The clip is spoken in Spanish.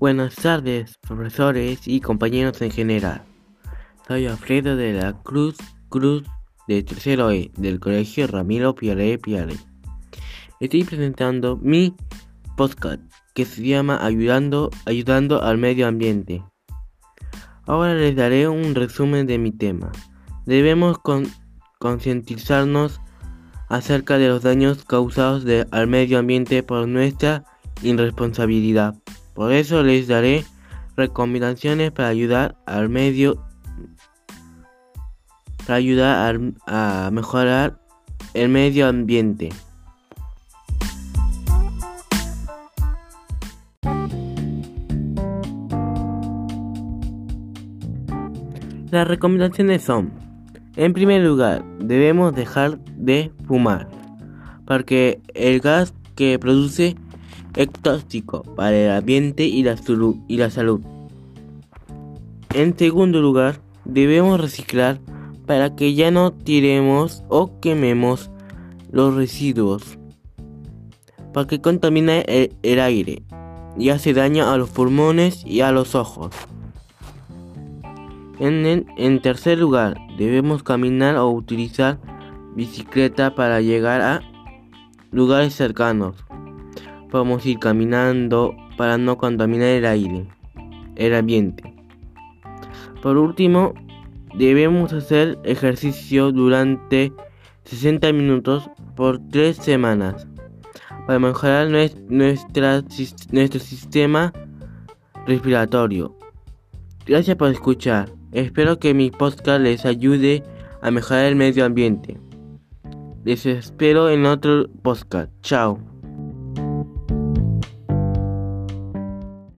Buenas tardes, profesores y compañeros en general. Soy Alfredo de la Cruz Cruz de tercero E del Colegio Ramiro Piare Piare. Estoy presentando mi podcast que se llama Ayudando, Ayudando al Medio Ambiente. Ahora les daré un resumen de mi tema. Debemos concientizarnos acerca de los daños causados al medio ambiente por nuestra irresponsabilidad. Por eso les daré recomendaciones para ayudar al medio para ayudar a mejorar el medio ambiente. Las recomendaciones son, en primer lugar, debemos dejar de fumar, porque el gas que produce es tóxico para el ambiente y la, salud. En segundo lugar, debemos reciclar para que ya no tiremos o quememos los residuos, porque contamina el, el aire y hace daño a los pulmones y a los ojos. En, tercer lugar, debemos caminar o utilizar bicicleta para llegar a lugares cercanos. Podemos ir caminando para no contaminar el aire, el ambiente. Por último, debemos hacer ejercicio durante 60 minutos por 3 semanas para mejorar nuestra, nuestro sistema respiratorio. Gracias por escuchar. Espero que mi podcast les ayude a mejorar el medio ambiente. Les espero en otro podcast. Chao.